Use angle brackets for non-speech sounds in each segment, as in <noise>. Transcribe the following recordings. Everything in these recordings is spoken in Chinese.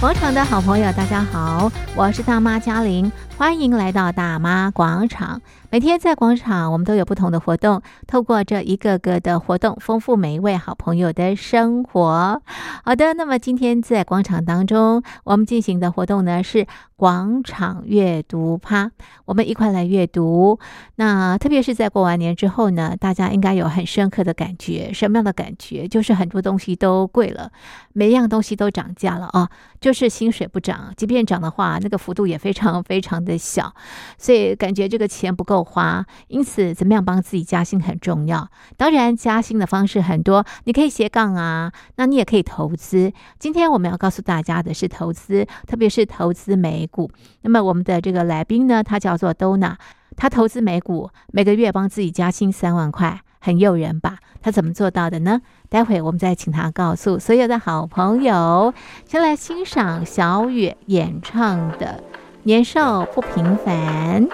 广场的好朋友，大家好，我是大妈嘉玲，欢迎来到大妈广场。每天在广场，我们都有不同的活动，透过这一个个的活动，丰富每一位好朋友的生活。好的，那么今天在广场当中，我们进行的活动呢是广场阅读趴，我们一块来阅读。那特别是在过完年之后呢，大家应该有很深刻的感觉，什么样的感觉？就是很多东西都贵了，每一样东西都涨价了啊，就是薪水不涨，即便涨的话，那个幅度也非常非常的小，所以感觉这个钱不够。花，因此怎么样帮自己加薪很重要。当然，加薪的方式很多，你可以斜杠啊，那你也可以投资。今天我们要告诉大家的是投资，特别是投资美股。那么我们的这个来宾呢，他叫做 Donna，他投资美股，每个月帮自己加薪三万块，很诱人吧？他怎么做到的呢？待会我们再请他告诉所有的好朋友。先来欣赏小雨演唱的《年少不平凡》。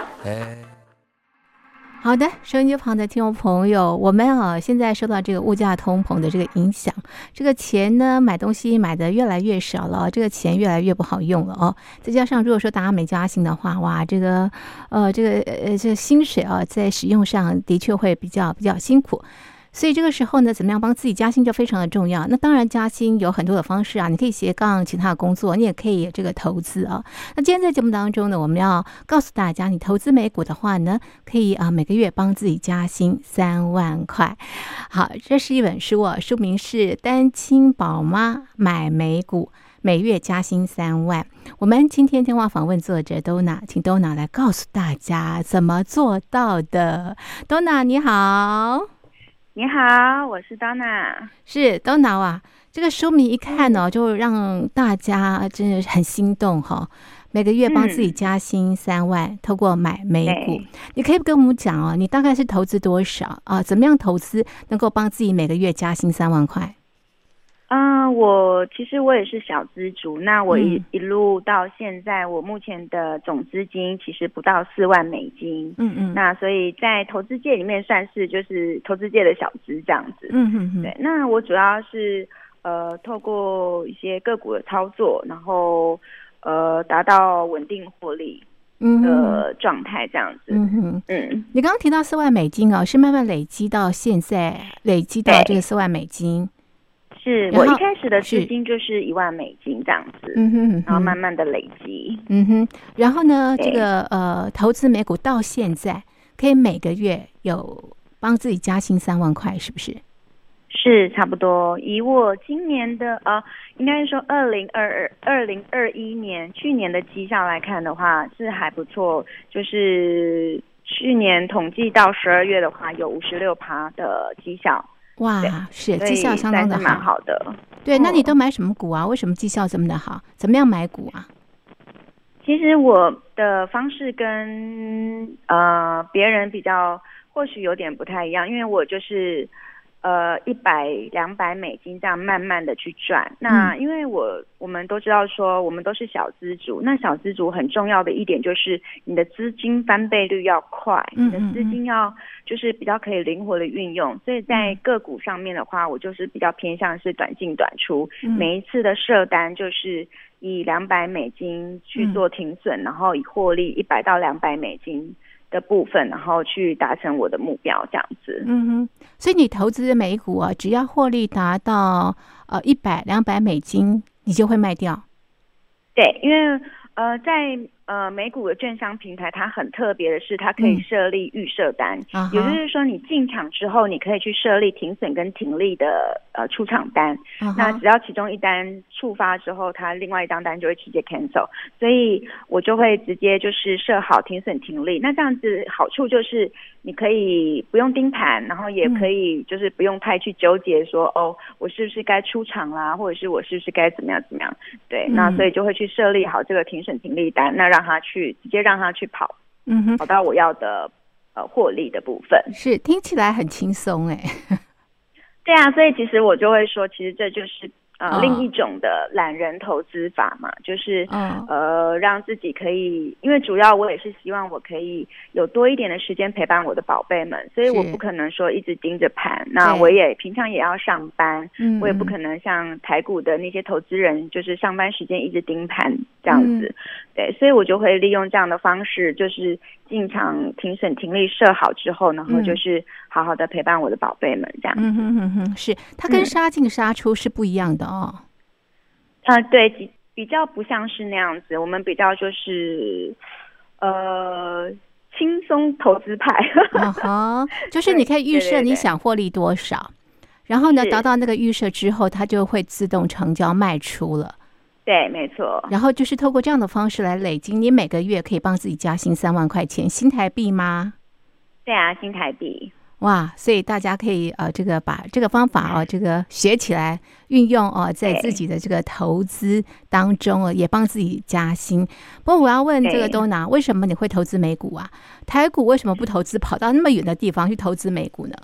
好的，收音机旁的听众朋友，我们啊现在受到这个物价通膨的这个影响，这个钱呢买东西买的越来越少了，这个钱越来越不好用了哦。再加上如果说大家没加薪的话，哇，这个呃这个呃这个薪水啊在使用上的确会比较比较辛苦。所以这个时候呢，怎么样帮自己加薪就非常的重要。那当然，加薪有很多的方式啊，你可以斜杠其他的工作，你也可以这个投资啊。那今天在节目当中呢，我们要告诉大家，你投资美股的话呢，可以啊每个月帮自己加薪三万块。好，这是一本书啊，书名是《单亲宝妈买美股，每月加薪三万》。我们今天电话访问作者 Donna，请 Donna 来告诉大家怎么做到的。Donna 你好。你好，我是 Donna，是 Donna 啊。这个书名一看呢、哦，就让大家真的很心动哈、哦。每个月帮自己加薪三万，嗯、透过买美股，你可以跟我们讲哦，你大概是投资多少啊？怎么样投资能够帮自己每个月加薪三万块？嗯，我其实我也是小资族，那我一、嗯、一路到现在，我目前的总资金其实不到四万美金，嗯嗯，那。所以在投资界里面算是就是投资界的小资这样子，嗯嗯。嗯，对，那我主要是呃透过一些个股的操作，然后呃达到稳定获利的状态这样子，嗯哼。嗯，你刚刚提到四万美金哦，是慢慢累积到现在累积到这个四万美金。是我一开始的资金就是一万美金这样子，嗯哼，然后慢慢的累积，嗯哼，然后呢，这个呃投资美股到现在可以每个月有帮自己加薪三万块，是不是？是差不多。以我今年的呃，应该是说二零二二二零二一年去年的绩效来看的话，是还不错。就是去年统计到十二月的话，有五十六趴的绩效。哇，是绩效相当的蛮好的。对，那你都买什么股啊？为什么绩效这么的好？怎么样买股啊？其实我的方式跟呃别人比较，或许有点不太一样，因为我就是。呃，一百两百美金这样慢慢的去赚。那因为我我们都知道说，我们都是小资族。那小资族很重要的一点就是，你的资金翻倍率要快，你的资金要就是比较可以灵活的运用。所以在个股上面的话，我就是比较偏向是短进短出。每一次的设单就是以两百美金去做停损，然后以获利一百到两百美金的部分，然后去达成我的目标，这样子。嗯哼，所以你投资美股啊，只要获利达到呃一百两百美金，你就会卖掉。对，因为呃在。呃，美股的券商平台它很特别的是，它可以设立预设单，嗯、也就是说，你进场之后，你可以去设立停损跟停利的呃出场单。嗯、那只要其中一单触发之后，它另外一张单就会直接 cancel。所以我就会直接就是设好停损停利。那这样子好处就是你可以不用盯盘，然后也可以就是不用太去纠结说、嗯、哦，我是不是该出场啦，或者是我是不是该怎么样怎么样？对，嗯、那所以就会去设立好这个停损停利单。那让他去直接让他去跑，嗯哼，跑到我要的呃获利的部分，是听起来很轻松哎。<laughs> 对啊，所以其实我就会说，其实这就是呃，另一种的懒人投资法嘛，就是、哦、呃，让自己可以，因为主要我也是希望我可以有多一点的时间陪伴我的宝贝们，所以我不可能说一直盯着盘。那我也平常也要上班，我也不可能像台股的那些投资人，就是上班时间一直盯盘这样子。嗯、对，所以我就会利用这样的方式，就是进场停损停利设好之后，然后就是好好的陪伴我的宝贝们这样。嗯哼哼哼，是它跟杀进杀出是不一样的。哦，啊，对，比比较不像是那样子，我们比较就是呃轻松投资派，<laughs> 啊就是你可以预设你想获利多少，然后呢达到那个预设之后，它就会自动成交卖出了，对，没错，然后就是透过这样的方式来累积，你每个月可以帮自己加薪三万块钱新台币吗？对啊，新台币。哇，所以大家可以呃，这个把这个方法哦，这个学起来运用哦，在自己的这个投资当中哦，也帮自己加薪。不过我要问这个 Donna，为什么你会投资美股啊？台股为什么不投资，跑到那么远的地方去投资美股呢？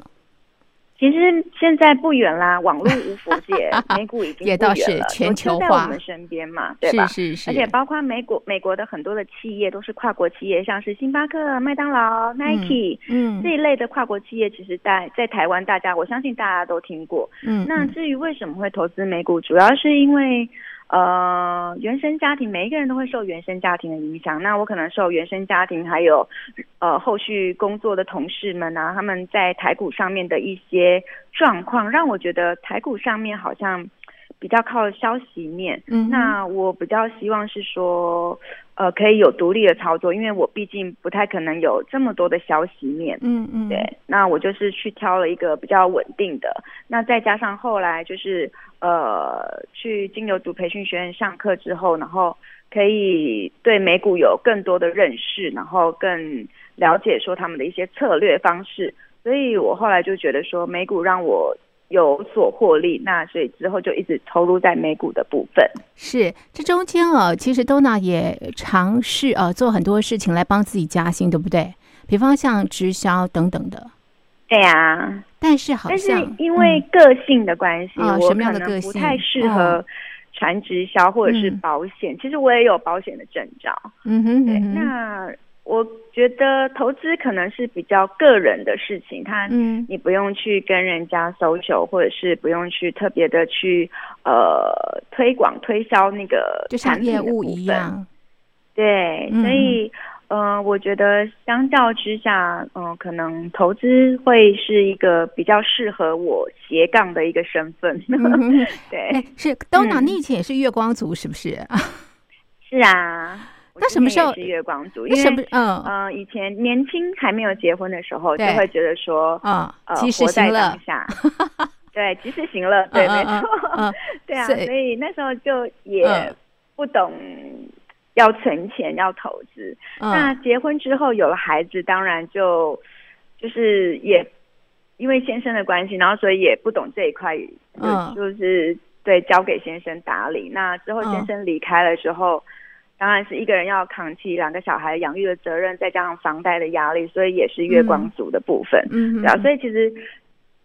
其实现在不远啦，<laughs> 网络无国界，<laughs> 美股已经也倒是全球化，在我们身边嘛，对吧？是是是，而且包括美国美国的很多的企业都是跨国企业，像是星巴克、麦当劳、Nike，嗯，这一类的跨国企业，其实在在台湾，大家我相信大家都听过。嗯，那至于为什么会投资美股，主要是因为。呃，原生家庭，每一个人都会受原生家庭的影响。那我可能受原生家庭，还有呃后续工作的同事们啊，他们在台股上面的一些状况，让我觉得台股上面好像。比较靠消息面，嗯，那我比较希望是说，呃，可以有独立的操作，因为我毕竟不太可能有这么多的消息面，嗯嗯，对，那我就是去挑了一个比较稳定的，那再加上后来就是呃，去金牛族培训学院上课之后，然后可以对美股有更多的认识，然后更了解说他们的一些策略方式，所以我后来就觉得说美股让我。有所获利，那所以之后就一直投入在美股的部分。是，这中间哦，其实 Donna 也尝试呃做很多事情来帮自己加薪，对不对？比方像直销等等的。对呀，但是好像但是因为个性的关系，嗯、我可能不太适合传直销或者是保险。嗯、其实我也有保险的证照。嗯哼，对，那。我觉得投资可能是比较个人的事情，他嗯，你不用去跟人家 social，或者是不用去特别的去呃推广推销那个就像业务一样。对，嗯、所以呃，我觉得相较之下，嗯、呃，可能投资会是一个比较适合我斜杠的一个身份。嗯、<laughs> 对，是 Donna，你以前也是月光族是不是？<laughs> 是啊。那什么时候是月光族？因为嗯呃，以前年轻还没有结婚的时候，就会觉得说，嗯呃，活在当下，<laughs> 对，及时行乐，对，没错，<laughs> 对啊，所以那时候就也不懂要存钱，要投资。那结婚之后有了孩子，当然就就是也因为先生的关系，然后所以也不懂这一块，嗯，就是对，交给先生打理。那之后先生离开了之后。当然是一个人要扛起两个小孩养育的责任，再加上房贷的压力，所以也是月光族的部分。嗯，对啊，所以其实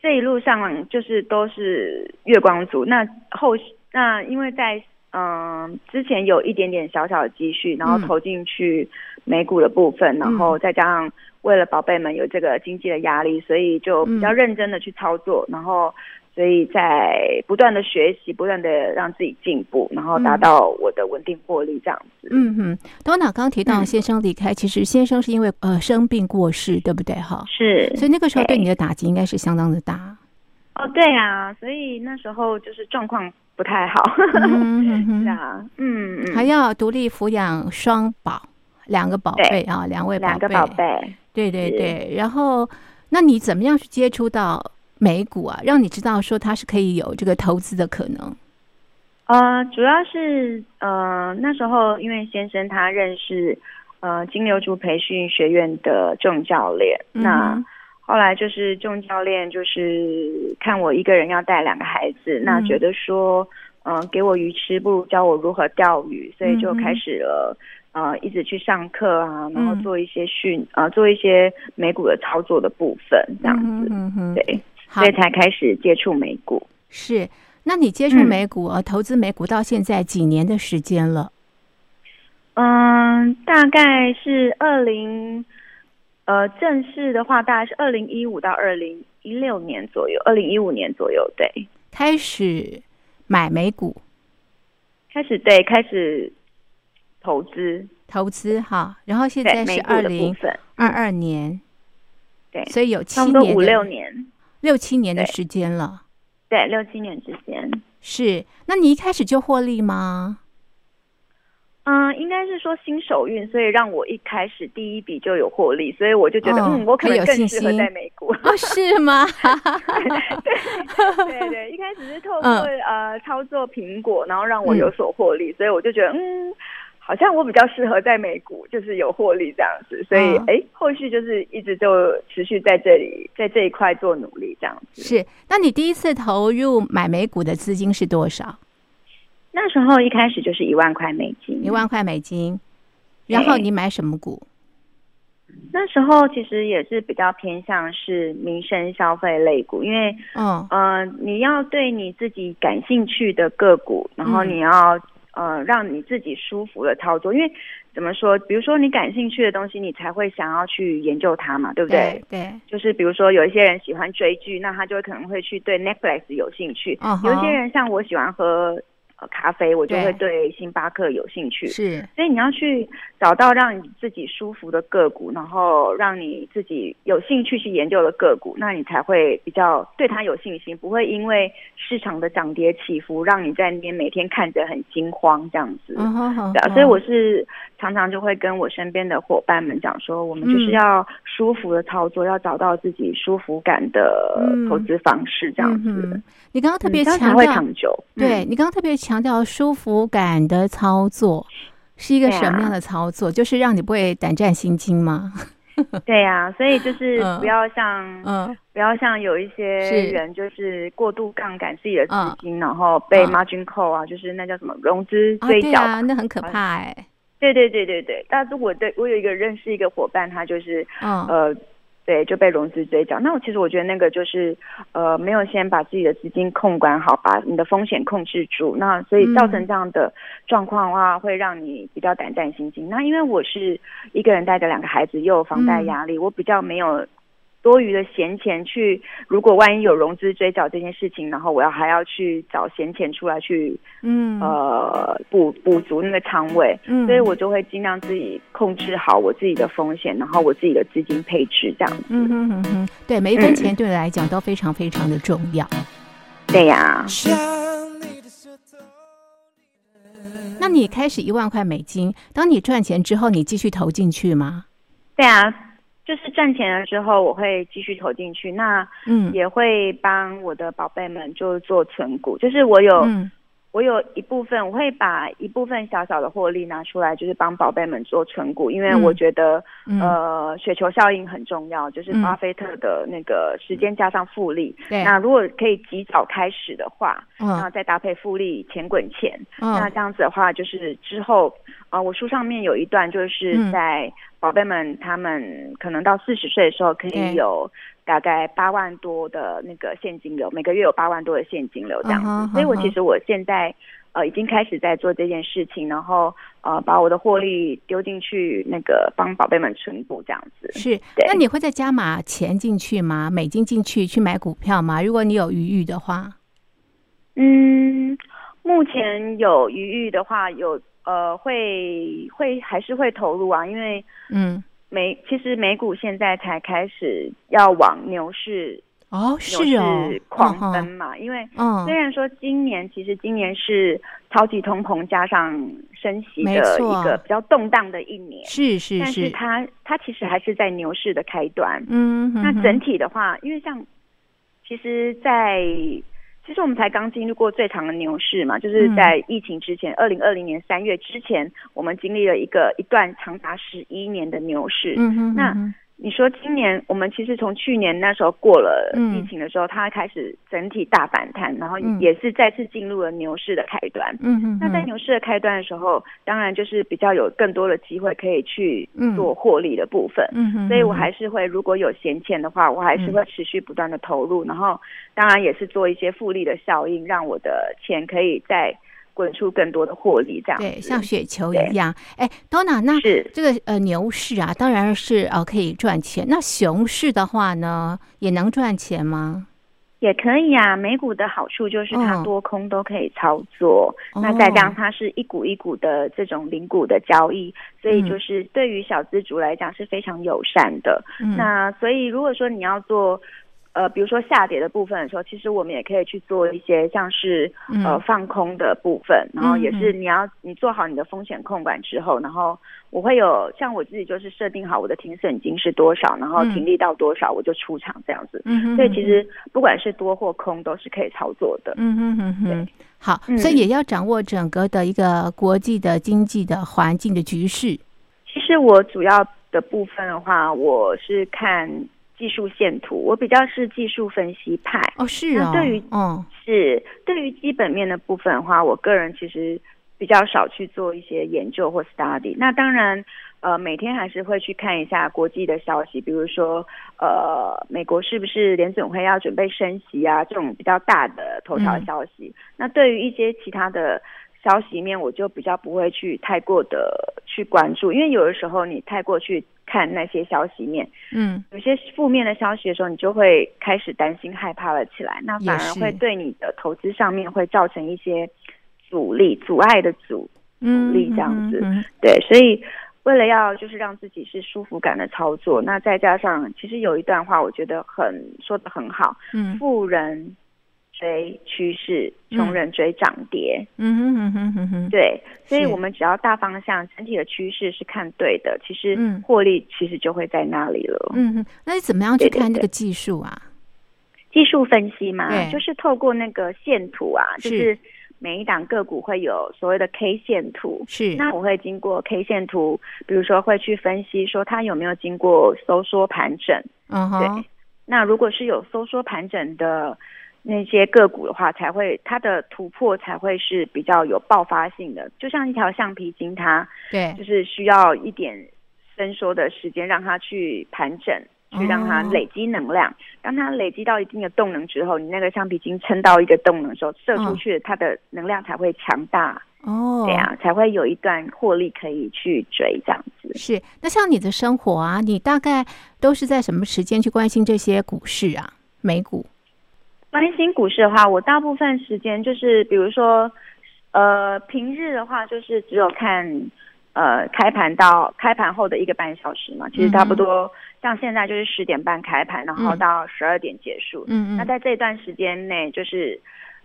这一路上就是都是月光族。那后那因为在嗯、呃、之前有一点点小小的积蓄，然后投进去美股的部分，嗯、然后再加上为了宝贝们有这个经济的压力，所以就比较认真的去操作，嗯、然后。所以在不断的学习，不断的让自己进步，然后达到我的稳定获利这样子。嗯哼，Donna 刚刚提到先生离开，嗯、其实先生是因为呃生病过世，对不对？哈，是。所以那个时候对你的打击应该是相当的大。哦，对啊，所以那时候就是状况不太好。嗯，<laughs> 是啊，嗯嗯，还要独立抚养双宝，两个宝贝啊，两位宝贝，两个宝贝。对对对，然后那你怎么样去接触到？美股啊，让你知道说它是可以有这个投资的可能。呃，主要是呃那时候因为先生他认识呃金牛族培训学院的郑教练，嗯、那后来就是郑教练就是看我一个人要带两个孩子，嗯、那觉得说嗯、呃、给我鱼吃不如教我如何钓鱼，所以就开始了、嗯、呃一直去上课啊，然后做一些训、嗯、呃做一些美股的操作的部分这样子，嗯、哼。对。所以才开始接触美股。是，那你接触美股投资美股到现在几年的时间了？嗯，大概是二零，呃，正式的话大概是二零一五到二零一六年左右，二零一五年左右，对，开始买美股，开始对，开始投资。投资哈，然后现在是二零二二年，对，所以有七年五六年六七年的时间了。对，六七年之间是。那你一开始就获利吗？嗯，应该是说新手运，所以让我一开始第一笔就有获利，所以我就觉得，哦、嗯，我可能更适合在美国。哦，是吗？<laughs> 对对对，一开始是透过、嗯、呃操作苹果，然后让我有所获利，嗯、所以我就觉得，嗯。好像我比较适合在美股，就是有获利这样子，所以哎、哦，后续就是一直就持续在这里，在这一块做努力这样子。是，那你第一次投入买美股的资金是多少？那时候一开始就是一万块美金，一万块美金。然后你买什么股？那时候其实也是比较偏向是民生消费类股，因为嗯呃，你要对你自己感兴趣的个股，然后你要。嗯呃，让你自己舒服的操作，因为怎么说？比如说你感兴趣的东西，你才会想要去研究它嘛，对不对？对。对，就是比如说有一些人喜欢追剧，那他就会可能会去对 Netflix 有兴趣。Uh huh. 有一些人像我喜欢喝。呃，咖啡我就会对。星巴克有兴趣，是，所以你要去找到让你自己舒服的个股，然后让你自己有兴趣去研究的个股，那你才会比较对它有信心，不会因为市场的涨跌起伏让你在那边每天看着很惊慌这样子。嗯哼哼，对啊，所以我是常常就会跟我身边的伙伴们讲说，我们就是要舒服的操作，嗯、要找到自己舒服感的投资方式这样子。你刚刚特别强调。对、嗯、你刚刚特别。强调舒服感的操作是一个什么样的操作？啊、就是让你不会胆战心惊吗？<laughs> 对呀、啊，所以就是不要像嗯，嗯不要像有一些人就是过度杠杆自己的资金，嗯、然后被 margin call 啊，就是那叫什么融资追缴、啊啊，那很可怕哎、欸。对对对对对，但是我对我有一个认识一个伙伴，他就是嗯呃。对，就被融资追缴。那我其实我觉得那个就是，呃，没有先把自己的资金控管好，把你的风险控制住。那所以造成这样的状况的话，会让你比较胆战心惊。那因为我是一个人带着两个孩子，又有房贷压力，嗯、我比较没有。多余的闲钱去，如果万一有融资追缴这件事情，然后我要还要去找闲钱出来去，嗯，呃，补补足那个仓位，嗯，所以我就会尽量自己控制好我自己的风险，然后我自己的资金配置这样子。嗯哼哼哼，对，每一分钱对你来讲都非常非常的重要。对呀。那你开始一万块美金，当你赚钱之后，你继续投进去吗？对啊。就是赚钱了之后，我会继续投进去。那嗯，也会帮我的宝贝们就做存股。就是我有，嗯、我有一部分，我会把一部分小小的获利拿出来，就是帮宝贝们做存股。因为我觉得，嗯、呃，雪球效应很重要，就是巴菲特的那个时间加上复利。对、嗯。那如果可以及早开始的话，嗯、那再搭配复利，钱滚钱。嗯、那这样子的话，就是之后啊、呃，我书上面有一段就是在。宝贝们，他们可能到四十岁的时候，可以有大概八万多的那个现金流，每个月有八万多的现金流这样子。Uh huh, uh huh. 所以我其实我现在呃已经开始在做这件事情，然后呃把我的获利丢进去那个帮宝贝们存股这样子。是，对那你会再加码钱进去吗？美金进去去买股票吗？如果你有余裕的话，嗯，目前有余裕的话有。呃，会会还是会投入啊，因为嗯，美其实美股现在才开始要往牛市哦，是哦，狂奔嘛。哦、因为虽然说今年、嗯、其实今年是超级通膨加上升息的一个比较动荡的一年，是是是，但是它它其实还是在牛市的开端。嗯，那整体的话，因为像其实，在其实我们才刚经历过最长的牛市嘛，就是在疫情之前，二零二零年三月之前，我们经历了一个一段长达十一年的牛市。嗯哼嗯哼，那你说今年我们其实从去年那时候过了疫情的时候，嗯、它开始整体大反弹，然后也是再次进入了牛市的开端。嗯嗯。那在牛市的开端的时候，当然就是比较有更多的机会可以去做获利的部分。嗯嗯。所以我还是会，如果有闲钱的话，我还是会持续不断的投入，然后当然也是做一些复利的效应，让我的钱可以在。滚出更多的获利，这样对，像雪球一样。哎，Donna，那是这个呃牛市啊，当然是呃可以赚钱。那熊市的话呢，也能赚钱吗？也可以啊。美股的好处就是它多空都可以操作，哦、那再加上它是一股一股的这种零股的交易，哦、所以就是对于小资族来讲是非常友善的。嗯、那所以如果说你要做。呃，比如说下跌的部分的时候，其实我们也可以去做一些像是、嗯、呃放空的部分，然后也是你要你做好你的风险控管之后，然后我会有像我自己就是设定好我的停损金是多少，然后停利到多少我就出场这样子。嗯，所以其实不管是多或空都是可以操作的。嗯嗯嗯嗯，好，所以也要掌握整个的一个国际的经济的环境的局势。其实我主要的部分的话，我是看。技术线图，我比较是技术分析派哦，是啊、哦。对于嗯，是对于基本面的部分的话，我个人其实比较少去做一些研究或 study。那当然，呃，每天还是会去看一下国际的消息，比如说，呃，美国是不是联准会要准备升息啊？这种比较大的头条消息。嗯、那对于一些其他的。消息面我就比较不会去太过的去关注，因为有的时候你太过去看那些消息面，嗯，有些负面的消息的时候，你就会开始担心害怕了起来，那反而会对你的投资上面会造成一些阻力、阻碍的阻阻力这样子。嗯嗯嗯、对，所以为了要就是让自己是舒服感的操作，那再加上其实有一段话我觉得很说的很好，嗯，富人。追趋势，穷人追涨跌。嗯哼哼哼哼哼，对，所以我们只要大方向整体的趋势是看对的，其实获利其实就会在那里了。嗯哼，那你怎么样去看这个技术啊？技术分析嘛，就是透过那个线图啊，就是每一档个股会有所谓的 K 线图。是，那我会经过 K 线图，比如说会去分析说它有没有经过收缩盘整。嗯哼，对。那如果是有收缩盘整的。那些个股的话，才会它的突破才会是比较有爆发性的，就像一条橡皮筋，它对，就是需要一点伸缩的时间，让它去盘整，去让它累积能量。哦、当它累积到一定的动能之后，你那个橡皮筋撑到一个动能的时候，射出去，它的能量才会强大。哦，对啊，才会有一段获利可以去追这样子。是，那像你的生活啊，你大概都是在什么时间去关心这些股市啊？美股？关心股市的话，我大部分时间就是，比如说，呃，平日的话就是只有看，呃，开盘到开盘后的一个半小时嘛，其实差不多像现在就是十点半开盘，然后到十二点结束。嗯嗯。那在这段时间内，就是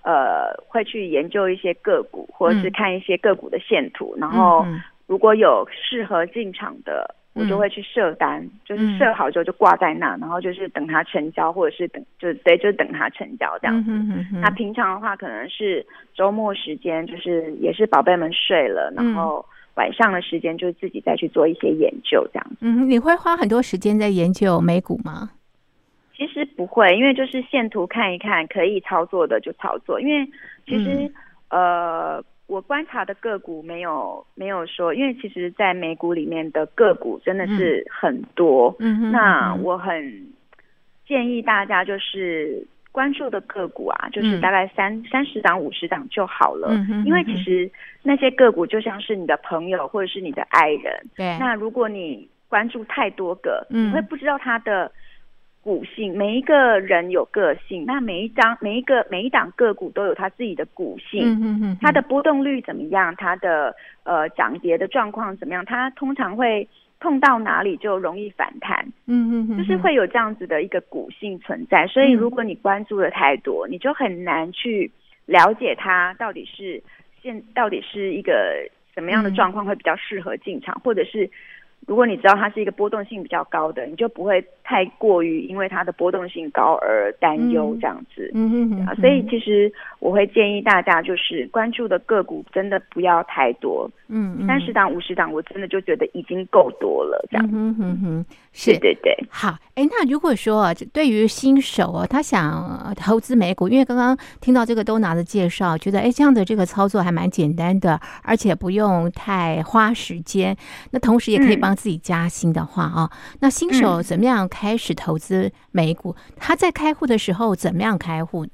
呃，会去研究一些个股，或者是看一些个股的线图，然后如果有适合进场的。我就会去设单，嗯、就是设好之后就挂在那，嗯、然后就是等它成交，或者是等就对，就等它成交这样子。嗯、哼哼，那平常的话，可能是周末时间，就是也是宝贝们睡了，嗯、然后晚上的时间就自己再去做一些研究这样子。嗯，你会花很多时间在研究美股吗？其实不会，因为就是线图看一看，可以操作的就操作。因为其实、嗯、呃。我观察的个股没有没有说，因为其实，在美股里面的个股真的是很多。嗯，那我很建议大家就是关注的个股啊，就是大概三三十档、五十档就好了。嗯，因为其实那些个股就像是你的朋友或者是你的爱人。对。那如果你关注太多个，你会不知道他的。股性，每一个人有个性，那每一张、每一个、每一档个股都有它自己的股性，嗯哼哼，它的波动率怎么样？它的呃涨跌的状况怎么样？它通常会碰到哪里就容易反弹，嗯哼哼，就是会有这样子的一个股性存在。所以如果你关注的太多，你就很难去了解它到底是现到底是一个什么样的状况会比较适合进场，或者是。如果你知道它是一个波动性比较高的，你就不会太过于因为它的波动性高而担忧这样子。嗯嗯嗯。所以其实我会建议大家，就是关注的个股真的不要太多。嗯嗯。三十档、五十档，我真的就觉得已经够多了。这样。嗯嗯嗯。是，对对。好，哎，那如果说对于新手哦，他想投资美股，因为刚刚听到这个 Donna 的介绍，觉得哎，这样的这个操作还蛮简单的，而且不用太花时间。那同时也可以帮。自己加薪的话啊，那新手怎么样开始投资美股？嗯、他在开户的时候怎么样开户呢？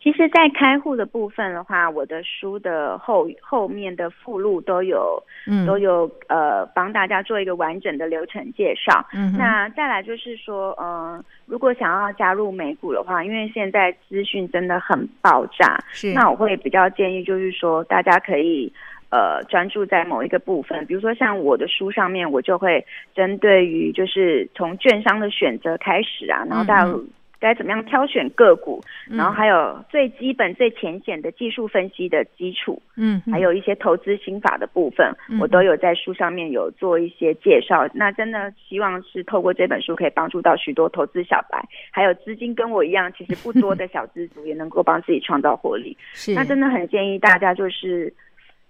其实，在开户的部分的话，我的书的后后面的附录都有，嗯，都有呃，帮大家做一个完整的流程介绍。嗯，那再来就是说，嗯、呃，如果想要加入美股的话，因为现在资讯真的很爆炸，是，那我会比较建议就是说，大家可以。呃，专注在某一个部分，比如说像我的书上面，我就会针对于就是从券商的选择开始啊，然后到该怎么样挑选个股，嗯、然后还有最基本最浅显的技术分析的基础，嗯，还有一些投资心法的部分，嗯、我都有在书上面有做一些介绍。那真的希望是透过这本书可以帮助到许多投资小白，还有资金跟我一样其实不多的小资族，<laughs> 也能够帮自己创造获利。是，那真的很建议大家就是。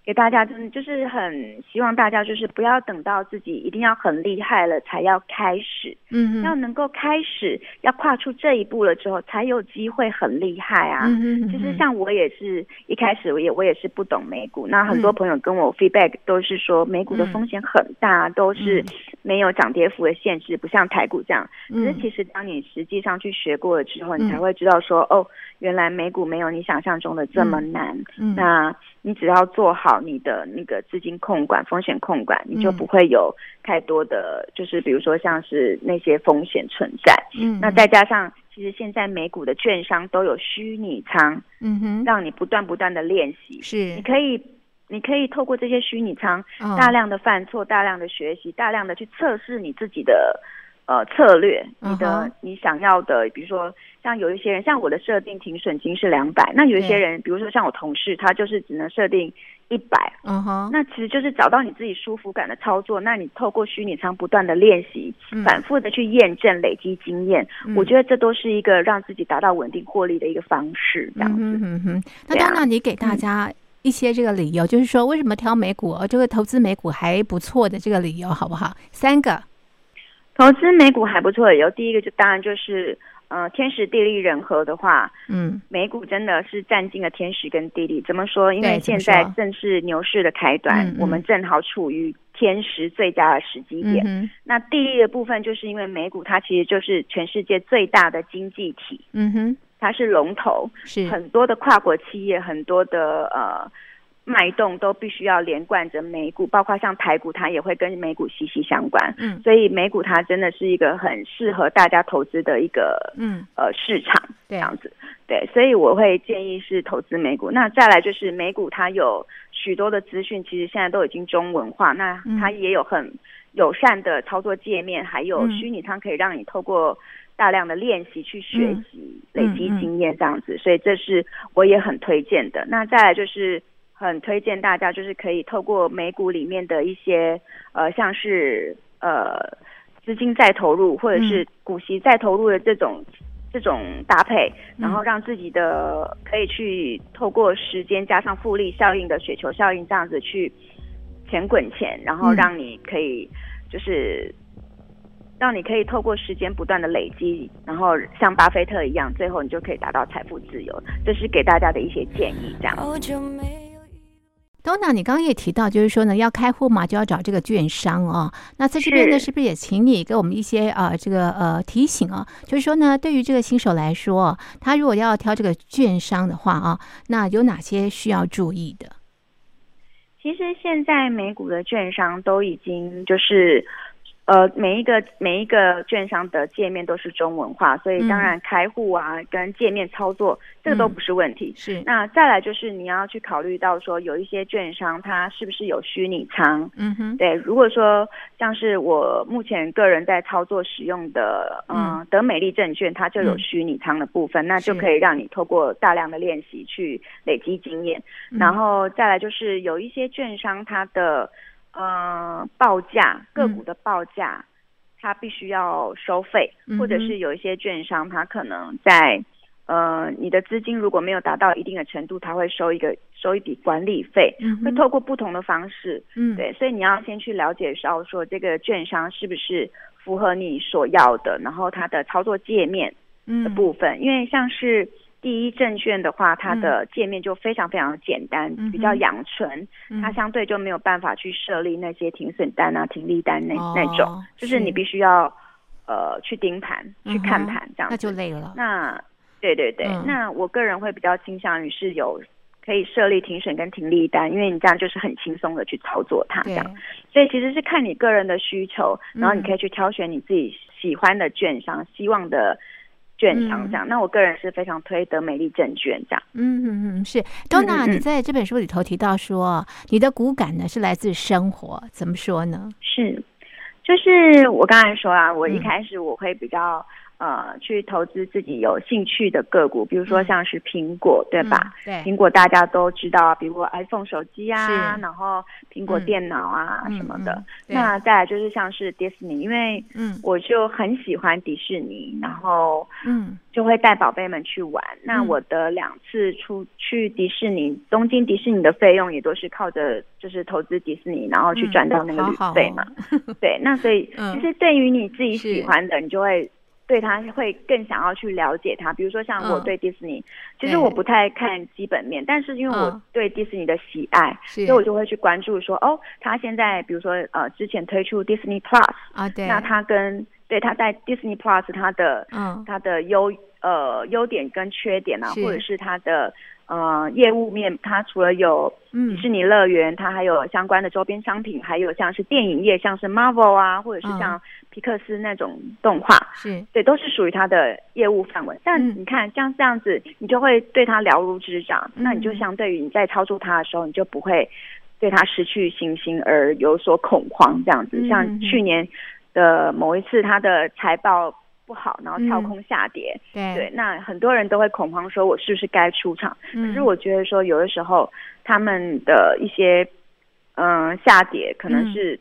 给大家真的就是很希望大家就是不要等到自己一定要很厉害了才要开始，嗯，要能够开始要跨出这一步了之后才有机会很厉害啊。嗯嗯，就是像我也是一开始我也我也是不懂美股，那很多朋友跟我 feedback 都是说美股的风险很大，都是没有涨跌幅的限制，不像台股这样。可是其实当你实际上去学过了之后，你才会知道说哦，原来美股没有你想象中的这么难。那你只要做好你的那个资金控管、风险控管，你就不会有太多的，嗯、就是比如说像是那些风险存在。嗯，那再加上，其实现在美股的券商都有虚拟仓，嗯哼，让你不断不断的练习。是，你可以，你可以透过这些虚拟仓，大量的犯错，大量的学习，大量的去测试你自己的。呃，策略，你的你想要的，比如说像有一些人，像我的设定停损金是两百，那有一些人，比如说像我同事，他就是只能设定一百，嗯哼，那其实就是找到你自己舒服感的操作，那你透过虚拟仓不断的练习，反复的去验证，累积经验，我觉得这都是一个让自己达到稳定获利的一个方式，这样子。嗯哼哼，那当然，你给大家一些这个理由，就是说为什么挑美股，这个投资美股还不错的这个理由，好不好？三个。投资美股还不错，有第一个就当然就是，呃，天时地利人和的话，嗯，美股真的是占尽了天时跟地利。怎么说？因为现在正是牛市的开端，我们正好处于天时最佳的时机点。嗯、那地利的部分，就是因为美股它其实就是全世界最大的经济体，嗯哼，它是龙头，是很多的跨国企业，很多的呃。脉动都必须要连贯着美股，包括像台股，它也会跟美股息息相关。嗯，所以美股它真的是一个很适合大家投资的一个嗯呃市场这样子。对，所以我会建议是投资美股。那再来就是美股，它有许多的资讯，其实现在都已经中文化。那它也有很友善的操作界面，还有虚拟仓可以让你透过大量的练习去学习、累积经验这样子。所以这是我也很推荐的。那再来就是。很推荐大家，就是可以透过美股里面的一些呃，像是呃资金再投入，或者是股息再投入的这种这种搭配，然后让自己的可以去透过时间加上复利效应的雪球效应这样子去钱滚钱，然后让你可以就是让你可以透过时间不断的累积，然后像巴菲特一样，最后你就可以达到财富自由。这是给大家的一些建议，这样。Donna，你刚刚也提到，就是说呢，要开户嘛，就要找这个券商哦。那在这边呢，是不是也请你给我们一些呃这个呃提醒啊？就是说呢，对于这个新手来说，他如果要挑这个券商的话啊，那有哪些需要注意的？其实现在美股的券商都已经就是。呃，每一个每一个券商的界面都是中文化，所以当然开户啊、嗯、跟界面操作这个都不是问题。嗯、是，那再来就是你要去考虑到说，有一些券商它是不是有虚拟仓？嗯哼，对。如果说像是我目前个人在操作使用的，呃、嗯，德美丽证券，它就有虚拟仓的部分，嗯、那就可以让你透过大量的练习去累积经验。嗯、然后再来就是有一些券商它的。呃报价个股的报价，嗯、它必须要收费，或者是有一些券商，它可能在呃你的资金如果没有达到一定的程度，它会收一个收一笔管理费，嗯、会透过不同的方式，嗯，对，所以你要先去了解到说这个券商是不是符合你所要的，然后它的操作界面的部分，嗯、因为像是。第一证券的话，它的界面就非常非常简单，嗯、比较阳春，嗯、它相对就没有办法去设立那些停损单啊、停利单那、哦、那种，就是你必须要呃去盯盘、嗯、去看盘这样，那就累了。那对对对，嗯、那我个人会比较倾向于是有可以设立停损跟停利单，因为你这样就是很轻松的去操作它这样，所以其实是看你个人的需求，然后你可以去挑选你自己喜欢的券商，希望的。券商这样，嗯、那我个人是非常推德美丽证券这样。嗯嗯嗯，是 Donna，你在这本书里头提到说，你的骨感呢是来自生活，怎么说呢？是，就是我刚才说啊，我一开始我会比较。呃，去投资自己有兴趣的个股，比如说像是苹果，嗯、对吧？对，苹果大家都知道，比如说 iPhone 手机啊，是然后苹果电脑啊、嗯、什么的。那再来就是像是迪士尼，因为嗯，我就很喜欢迪士尼，然后嗯，就会带宝贝们去玩。嗯、那我的两次出去迪士尼，东京迪士尼的费用也都是靠着就是投资迪士尼，然后去赚到那个旅费嘛。对，那所以其实对于你自己喜欢的，你就会。对他会更想要去了解他，比如说像我对迪士尼，其实我不太看基本面，但是因为我对迪士尼的喜爱，所以我就会去关注说，哦，他现在比如说呃之前推出 Disney Plus 啊，对，那他跟对他在 Disney Plus 他的嗯。他的优呃优点跟缺点啊，或者是它的。呃，业务面，它除了有迪士尼乐园，嗯、它还有相关的周边商品，还有像是电影业，像是 Marvel 啊，或者是像皮克斯那种动画，是对，都是属于它的业务范围。但你看，像这样子，你就会对它了如指掌，嗯、那你就相对于你在操作它的时候，你就不会对它失去信心而有所恐慌。这样子，嗯、像去年的某一次，它的财报。不好，然后跳空下跌，嗯、对，对，那很多人都会恐慌，说我是不是该出场？嗯、可是我觉得说，有的时候他们的一些嗯、呃、下跌，可能是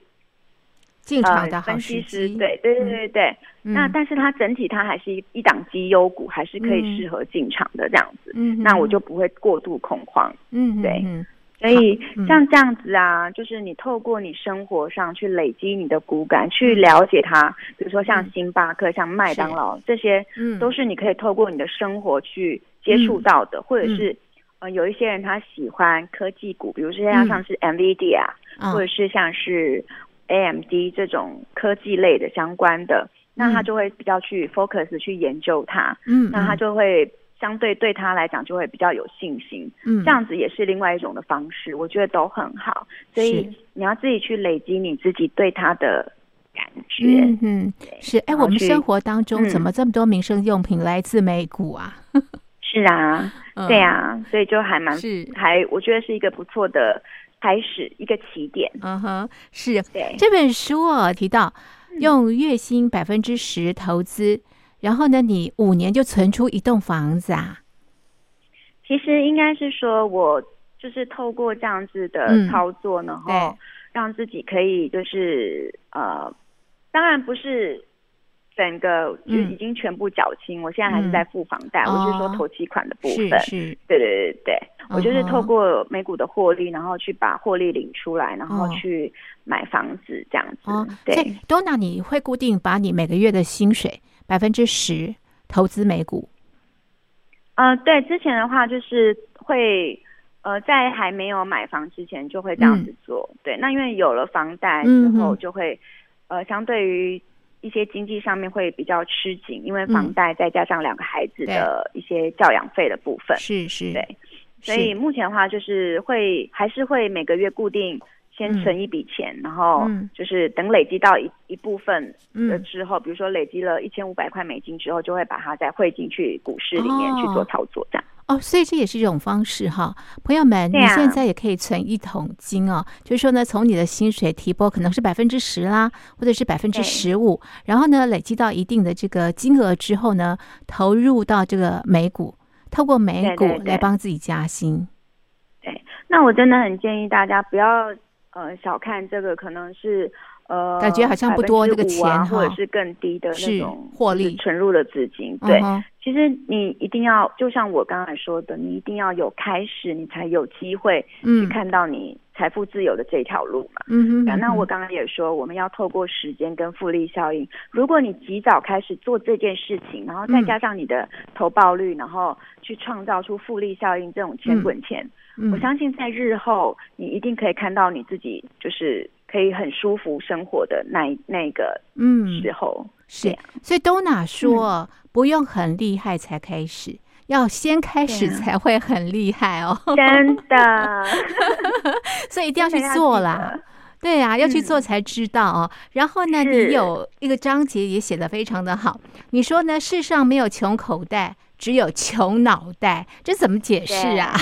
进场的好时机，对对对对对。嗯、那但是它整体它还是一一档绩优股，还是可以适合进场的这样子。嗯，那我就不会过度恐慌。嗯，对。嗯所以像这样子啊，嗯、就是你透过你生活上去累积你的骨感，去了解它。比如说像星巴克、嗯、像麦当劳这些，嗯，都是你可以透过你的生活去接触到的。嗯、或者是呃，有一些人他喜欢科技股，比如说像像是 NVIDIA，、嗯、或者是像是 AMD 这种科技类的相关的，嗯、那他就会比较去 focus 去研究它。嗯，那他就会。相对对他来讲就会比较有信心，嗯，这样子也是另外一种的方式，我觉得都很好。所以你要自己去累积你自己对他的感觉，嗯嗯，是。哎，我们生活当中怎么这么多民生用品来自美股啊？<laughs> 是啊，对啊，所以就还蛮是，还我觉得是一个不错的开始，一个起点。嗯哼，是。对，这本书哦提到用月薪百分之十投资。然后呢，你五年就存出一栋房子啊？其实应该是说，我就是透过这样子的操作，嗯、然后让自己可以就是呃，当然不是整个就已经全部缴清，嗯、我现在还是在付房贷，嗯、我就是说头期款的部分。是，对对对对，我就是透过美股的获利，然后去把获利领出来，然后去买房子这样子。哦、对，Donna，你会固定把你每个月的薪水。百分之十投资美股，呃，对，之前的话就是会，呃，在还没有买房之前就会这样子做，嗯、对。那因为有了房贷之后，就会，嗯、呃，相对于一些经济上面会比较吃紧，因为房贷再加上两个孩子的一些教养费的部分，是是，对。所以目前的话就是会还是会每个月固定。先存一笔钱，嗯、然后就是等累积到一一部分的之后，嗯、比如说累积了一千五百块美金之后，就会把它再汇进去股市里面去做操作，这样。哦，所以这也是一种方式哈，朋友们，你现在也可以存一桶金哦。啊、就是说呢，从你的薪水提拨可能是百分之十啦，或者是百分之十五，然后呢，累积到一定的这个金额之后呢，投入到这个美股，透过美股来帮自己加薪。对，对，对，对，那我真的很建议大家不要。呃小看这个可能是呃感觉好像不多这个钱、啊、或者是更低的那种获利存入的资金。对、嗯，其实你一定要就像我刚才说的，你一定要有开始，你才有机会去看到你。财富自由的这条路嘛，嗯哼，那我刚刚也说，我们要透过时间跟复利效应。如果你及早开始做这件事情，然后再加上你的投报率，然后去创造出复利效应这种钱滚钱，嗯，我相信在日后你一定可以看到你自己就是可以很舒服生活的那那个嗯时候，嗯，是。所以 Donna 说，不用很厉害才开始。要先开始才会很厉害哦，真的，<laughs> 所以一定要去做啦。对啊，要去做才知道哦。嗯、然后呢，你有一个章节也写得非常的好。你说呢？世上没有穷口袋，只有穷脑袋，这怎么解释啊？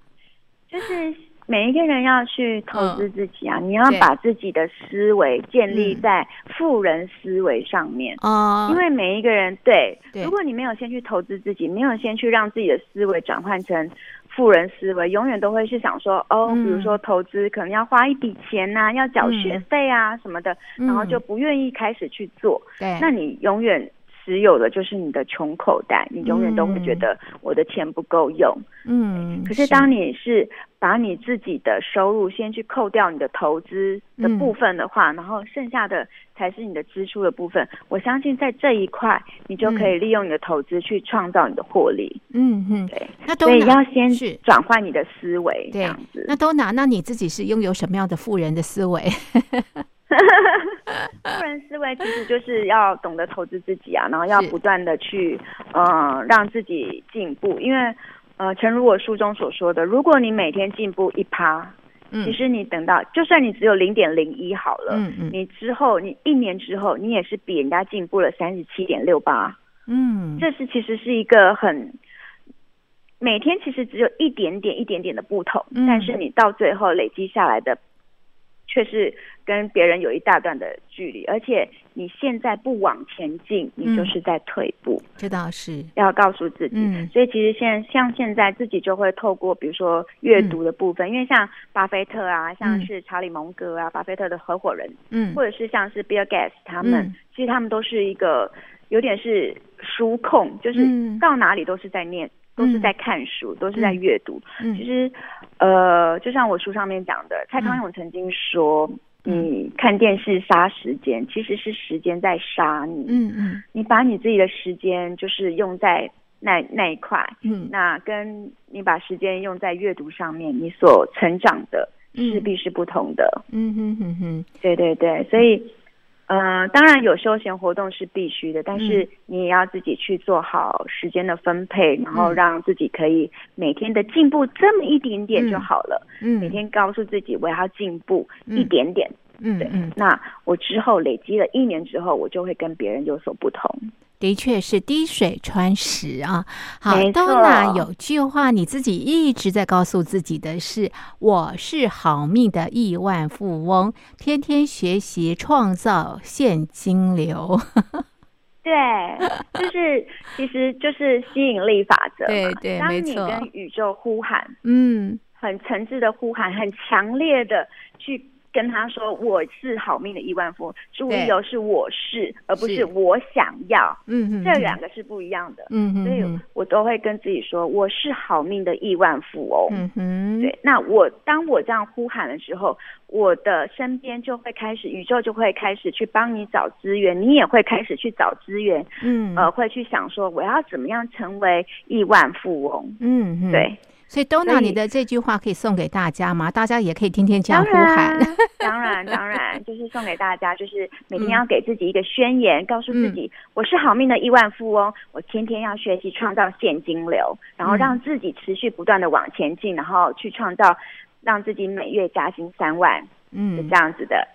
<laughs> 就是。每一个人要去投资自己啊、嗯！你要把自己的思维建立在富人思维上面哦。因为每一个人对，对，如果你没有先去投资自己，没有先去让自己的思维转换成富人思维，永远都会是想说哦，比如说投资可能要花一笔钱呐、啊，要缴学费啊什么的，然后就不愿意开始去做。对，那你永远。只有的就是你的穷口袋，你永远都会觉得我的钱不够用。嗯，可是当你是把你自己的收入先去扣掉你的投资的部分的话，嗯，然后剩下的才是你的支出的部分。我相信在这一块，你就可以利用你的投资去创造你的获利。嗯嗯，对。那都所以要先转换你的思维，这样子。那都拿，那你自己是拥有什么样的富人的思维？<laughs> <laughs> 富人思维其实就是要懂得投资自己啊，然后要不断的去，呃，让自己进步。因为，呃，诚如我书中所说的，如果你每天进步一趴，嗯，其实你等到，就算你只有零点零一好了，嗯嗯，你之后，你一年之后，你也是比人家进步了三十七点六八，嗯，这是其实是一个很，每天其实只有一点点一点点的不同，嗯，但是你到最后累积下来的。却是跟别人有一大段的距离，而且你现在不往前进，你就是在退步。这倒是。要告诉自己。嗯，所以其实现在像现在自己就会透过比如说阅读的部分，嗯，因为像巴菲特啊，像是查理蒙格啊，嗯，巴菲特的合伙人，嗯，或者是像是 Bill Gates 他们，嗯，其实他们都是一个有点是书控，就是到哪里都是在念。都是在看书，嗯、都是在阅读。嗯，其实，呃，就像我书上面讲的，蔡康永曾经说：“嗯、你看电视杀时间，其实是时间在杀你。”嗯嗯，你把你自己的时间就是用在那那一块，嗯，那跟你把时间用在阅读上面，你所成长的势必是不同的。嗯哼哼哼，对对对，所以。嗯、呃，当然有休闲活动是必须的，但是你也要自己去做好时间的分配，嗯，然后让自己可以每天的进步这么一点点就好了。嗯，每天告诉自己我要进步一点点。嗯，对，嗯，那我之后累积了一年之后，我就会跟别人有所不同。的确是滴水穿石啊！好，Donna 有句话你自己一直在告诉自己的是：我是好命的亿万富翁，天天学习创造现金流。<laughs> 对，就是其实就是吸引力法则。对对，当你跟宇宙呼喊，嗯，很诚挚的呼喊，很强烈的去。跟他说我是好命的亿万富翁，注意哦，是我是，而不是我想要。嗯嗯，这两个是不一样的。嗯嗯，所以我都会跟自己说我是好命的亿万富翁。嗯哼，对。那我当我这样呼喊的时候，我的身边就会开始，宇宙就会开始去帮你找资源，你也会开始去找资源。嗯，呃，会去想说我要怎么样成为亿万富翁。嗯，对。所以，Donna，你的这句话可以送给大家吗？大家也可以天天这样呼喊。<laughs> 当然，当然，就是送给大家，就是每天要给自己一个宣言，嗯、告诉自己、嗯、我是好命的亿万富翁，我天天要学习创造现金流，然后让自己持续不断的往前进，然后去创造让自己每月加薪三万，嗯，是这样子的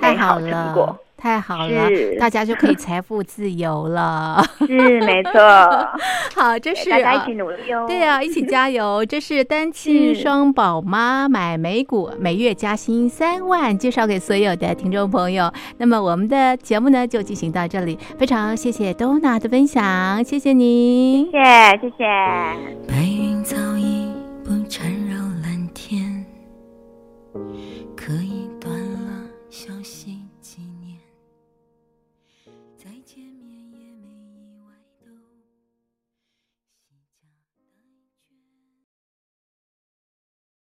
太好成果。太好了，大家就可以财富自由了。<laughs> 是，没错。<laughs> 好，这是大家一起努力哦。对啊，一起加油。这是单亲双宝妈买美股，每月加薪三万，介绍给所有的听众朋友。那么我们的节目呢，就进行到这里。非常谢谢 Donna 的分享，谢谢您，谢谢，谢谢。白云早已不缠绕蓝天。可以